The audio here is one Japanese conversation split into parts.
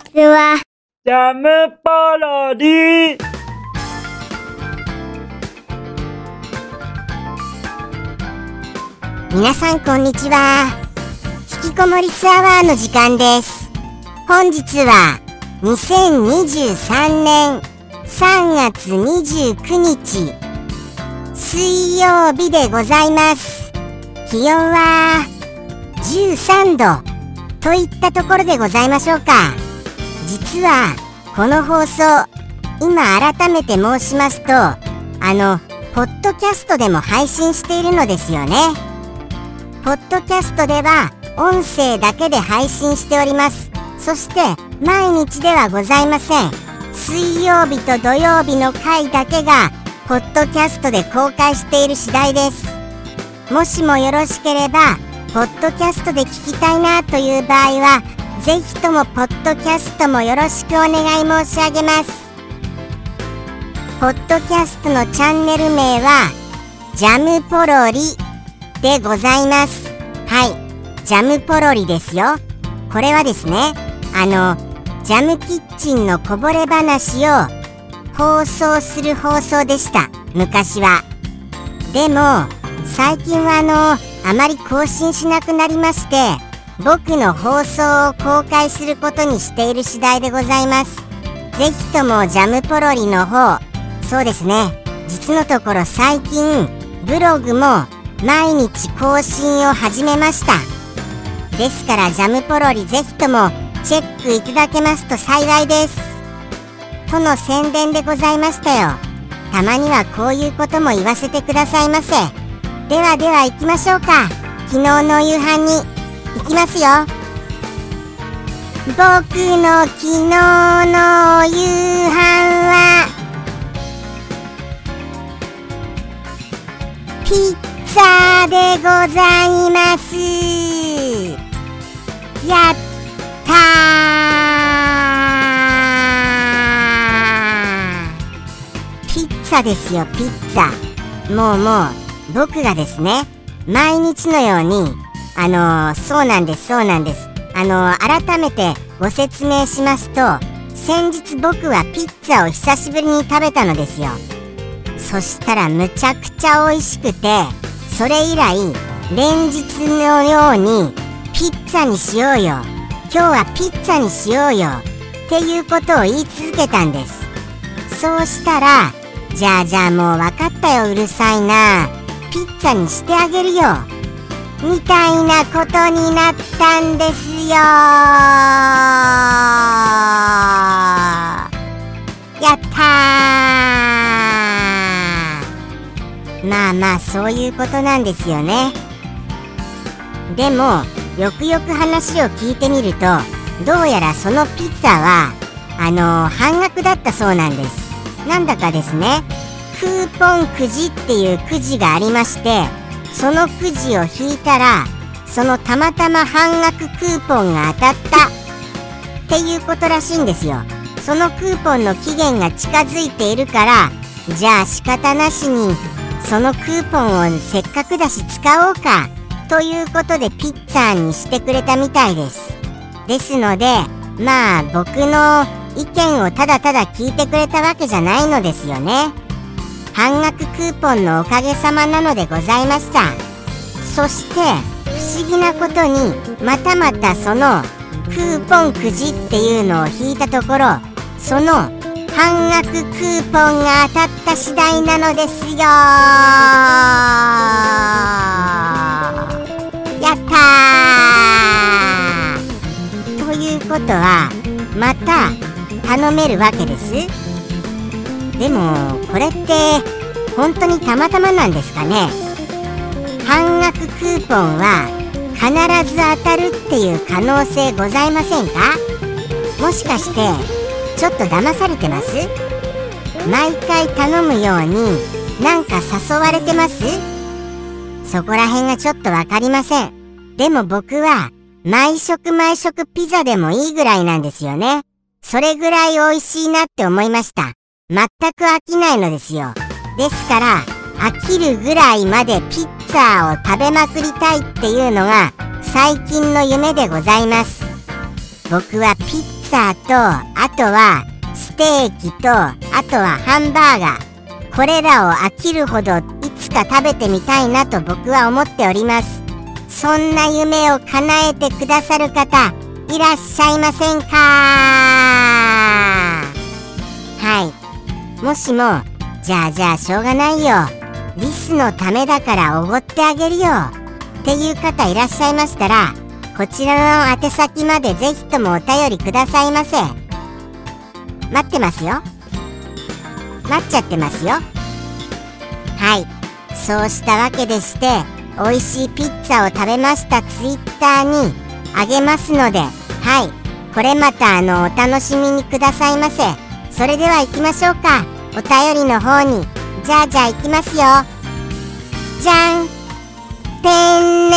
ちは。ジャムパロディ皆さんこんにちは。引きこもりツアワーの時間です。本日は2023年3月29日水曜日でございます。気温は13度といったところでございましょうか。実はこの放送今改めて申しますとあのポッドキャストでも配信しているのですよね。ポッドキャストでは音声だけで配信しております。そして毎日ではございません。水曜日と土曜日の回だけがポッドキャストで公開している次第です。もしもよろしければ、ポッドキャストで聞きたいなという場合は、ぜひともポッドキャストもよろしくお願い申し上げます。ポッドキャストのチャンネル名は、ジャムポロリでございます。はい、ジャムポロリですよ。これはですね、あの、ジャムキッチンのこぼれ話を放送する放送でした。昔は。でも、最近はあの、あまり更新しなくなりまして、僕の放送を公開することにしている次第でございます。ぜひともジャムポロリの方、そうですね、実のところ最近、ブログも毎日更新を始めました。ですからジャムポロリぜひともチェックいただけますと幸いです。との宣伝でございましたよ。たまにはこういうことも言わせてくださいませ。ではでは行きましょうか。昨日の夕飯に行きますよ。僕の昨日の夕飯はピッツァでございます。やったーピッツァですよ、ピッツァ。もうもう、僕がですね、毎日のように、あのーそうなんです、そうなんです。あのー改めてご説明しますと、先日僕はピッツァを久しぶりに食べたのですよ。そしたらむちゃくちゃ美味しくて、それ以来、連日のように、ピッツァにしようよ。今日はピッツァにしようよ。っていうことを言い続けたんです。そうしたら、じゃあじゃあもう分かったようるさいな。ピッツァにしてあげるよ。みたいなことになったんですよ。やったー。まあまあそういうことなんですよね。でもよくよく話を聞いてみるとどうやらそのピッツァはあのー半額だったそうなんです。なんだかですね。クーポンくじっていうくじがありましてそのくじを引いたらそのたまたま半額クーポンが当たった。っていうことらしいんですよ。そのクーポンの期限が近づいているからじゃあ仕方なしにそのクーポンをせっかくだし使おうか。ということでピッツァにしてくれたみたいです。ですのでまあ僕の意見をただただ聞いてくれたわけじゃないのですよね。半額クーポンのおかげさまなのでございました。そして不思議なことにまたまたそのクーポンくじっていうのを引いたところその半額クーポンが当たった次第なのですよ。やったー。ということはまた頼めるわけです。でもこれって本当にたまたまなんですかね。半額クーポンは必ず当たるっていう可能性ございませんか？もしかしてちょっと騙されてます？毎回頼むようになんか誘われてます？そこら辺がちょっとわかりません。でも僕は毎食毎食ピザでもいいぐらいなんですよね。それぐらい美味しいなって思いました。全く飽きないのですよ。ですから飽きるぐらいまでピッツァを食べまくりたいっていうのが最近の夢でございます。僕はピッツサーとあとはステーキとあとはハンバーガー。これらを飽きるほどいつか食べてみたいなと僕は思っております。そんな夢を叶えてくださる方いらっしゃいませんか？はい。もしもじゃあじゃあしょうがないよ。リスのためだからおごってあげるよ。っていう方いらっしゃいましたらこちらの宛先までぜひともお便りくださいませ。待ってますよ。待っちゃってますよ。はい。そうしたわけでして美味しいピッツァを食べました。ツイッターにあげますのではい。これまたあのお楽しみにくださいませ。それでは行きましょうか。お便りの方に。じゃあじゃあ行きますよ。じゃん。ペンネ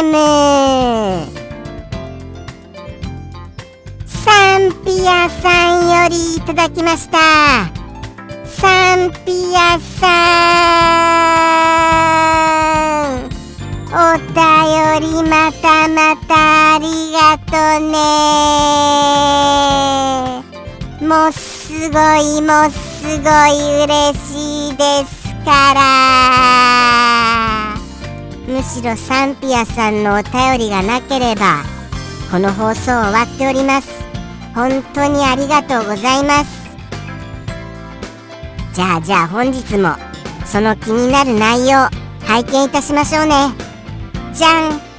ーム。サンピアさんよりいただきました。サンピアさん。お便りまたまたありがとね。もうすごいもうすごい嬉しいですから。むしろサンピアさんのお便りがなければこの放送終わっております。本当にありがとうございます。じゃあじゃあ本日もその気になる内容拝見いたしましょうね。じゃん。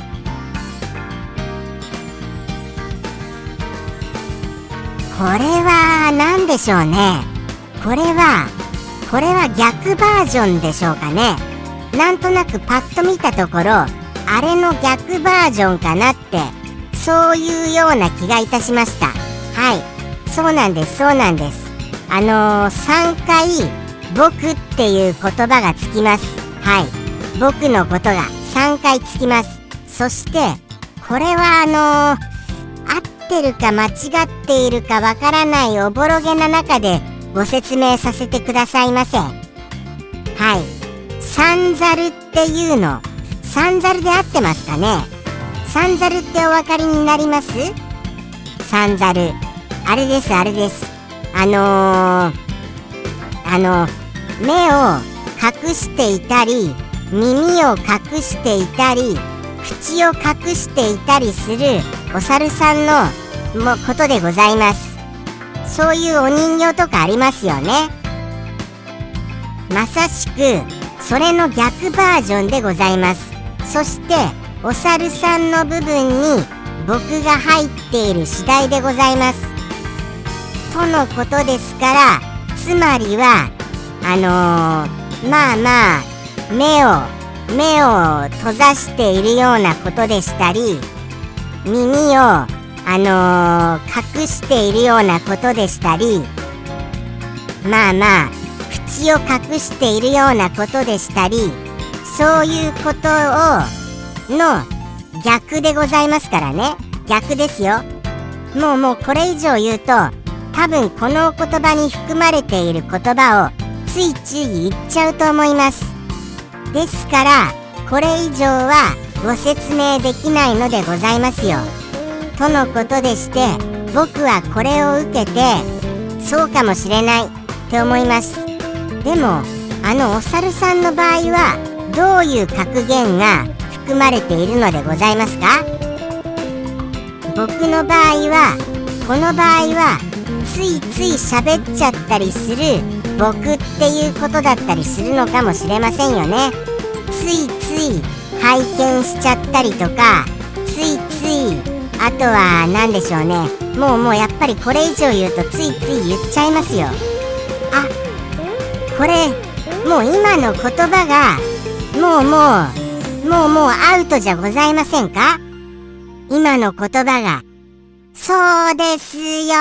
これは何でしょうね。これはこれは逆バージョンでしょうかね。なんとなくパッと見たところあれの逆バージョンかなってそういうような気がいたしました。はい。そうなんですそうなんです。あのー、3回僕っていう言葉がつきます。はい。僕のことが3回つきます。そしてこれはあのー、ってるか間違っているかわからないおぼろげな中でご説明させてくださいませはい。三ザルっていうの。三ザルで合ってますかね。三ザルってお分かりになります？三ザルあれですあれです。あのー、あの目を隠していたり耳を隠していたり口を隠していたりするお猿さんのもことでございます。そういうお人形とかありますよね。まさしくそれの逆バージョンでございます。そしてお猿さんの部分に僕が入っている次第でございます。とのことですからつまりはあのー、まあまあ目を目を閉ざしているようなことでしたり耳をあのー、隠しているようなことでしたりまあまあ口を隠しているようなことでしたりそういうことをの逆でございますからね。逆ですよ。もうもうこれ以上言うと多分この言葉に含まれている言葉をついつい言っちゃうと思います。ですからこれ以上はご説明できないのでございますよ。とのことでして僕はこれを受けてそうかもしれないって思います。でもあのお猿さんの場合はどういう格言が含まれているのでございますか？僕の場合はこの場合はついつい喋っちゃったりする僕っていうことだったりするのかもしれませんよね。ついつい拝見しちゃったりとかついついあとは何でしょうね。もうもうやっぱりこれ以上言うとついつい言っちゃいますよ。あこれもう今の言葉がもうもうもうもうアウトじゃございませんか？今の言葉が。そうですよ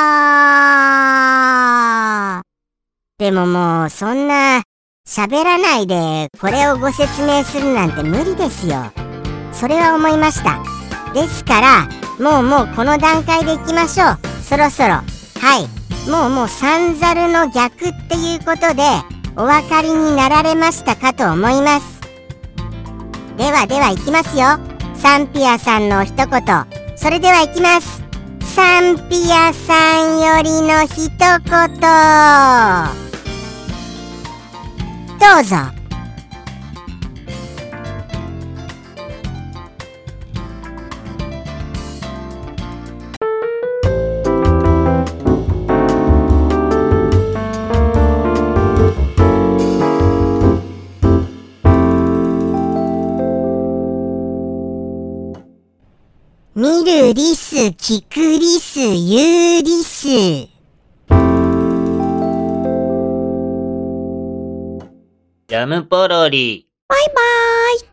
でももうそんな喋らないでこれをご説明するなんて無理ですよ。それは思いました。ですからもうもうこの段階でいきましょう。そろそろ。はい。もうもう三ザルの逆っていうことでお分かりになられましたかと思います。ではではいきますよ。サンピアさんの一言。それではいきます。サンピアさんよりの一言。どうぞ見るリス、聞くリス、言うリス。ムポロリ。バイバーイ。